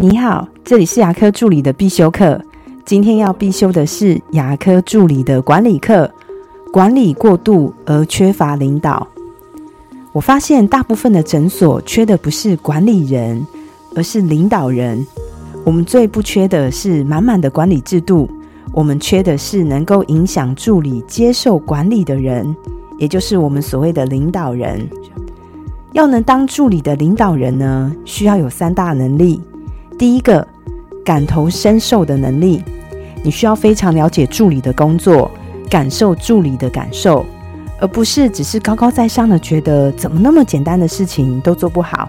你好，这里是牙科助理的必修课。今天要必修的是牙科助理的管理课，管理过度而缺乏领导。我发现大部分的诊所缺的不是管理人，而是领导人。我们最不缺的是满满的管理制度，我们缺的是能够影响助理接受管理的人，也就是我们所谓的领导人。要能当助理的领导人呢，需要有三大能力。第一个，感同身受的能力，你需要非常了解助理的工作，感受助理的感受，而不是只是高高在上的觉得怎么那么简单的事情都做不好。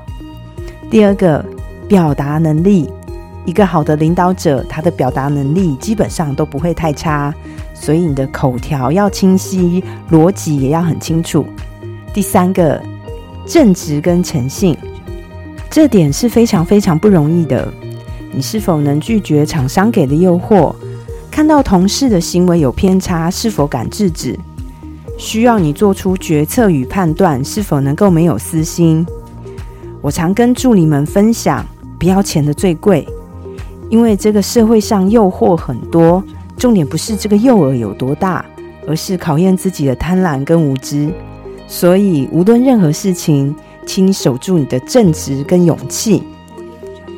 第二个，表达能力，一个好的领导者，他的表达能力基本上都不会太差，所以你的口条要清晰，逻辑也要很清楚。第三个。正直跟诚信，这点是非常非常不容易的。你是否能拒绝厂商给的诱惑？看到同事的行为有偏差，是否敢制止？需要你做出决策与判断，是否能够没有私心？我常跟助理们分享，不要钱的最贵，因为这个社会上诱惑很多，重点不是这个诱饵有多大，而是考验自己的贪婪跟无知。所以，无论任何事情，请你守住你的正直跟勇气。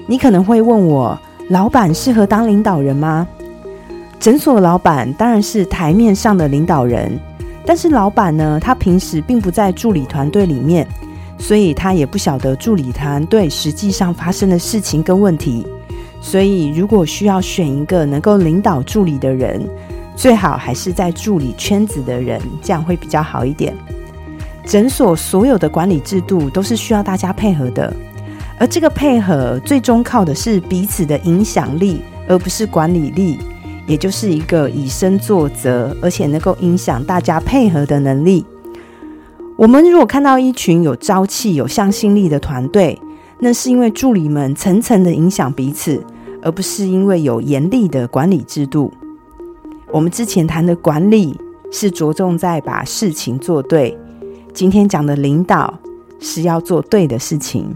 你可能会问我，老板适合当领导人吗？诊所老板当然是台面上的领导人，但是老板呢，他平时并不在助理团队里面，所以他也不晓得助理团队实际上发生的事情跟问题。所以，如果需要选一个能够领导助理的人，最好还是在助理圈子的人，这样会比较好一点。诊所所有的管理制度都是需要大家配合的，而这个配合最终靠的是彼此的影响力，而不是管理力，也就是一个以身作则，而且能够影响大家配合的能力。我们如果看到一群有朝气、有向心力的团队，那是因为助理们层层的影响彼此，而不是因为有严厉的管理制度。我们之前谈的管理是着重在把事情做对。今天讲的领导是要做对的事情。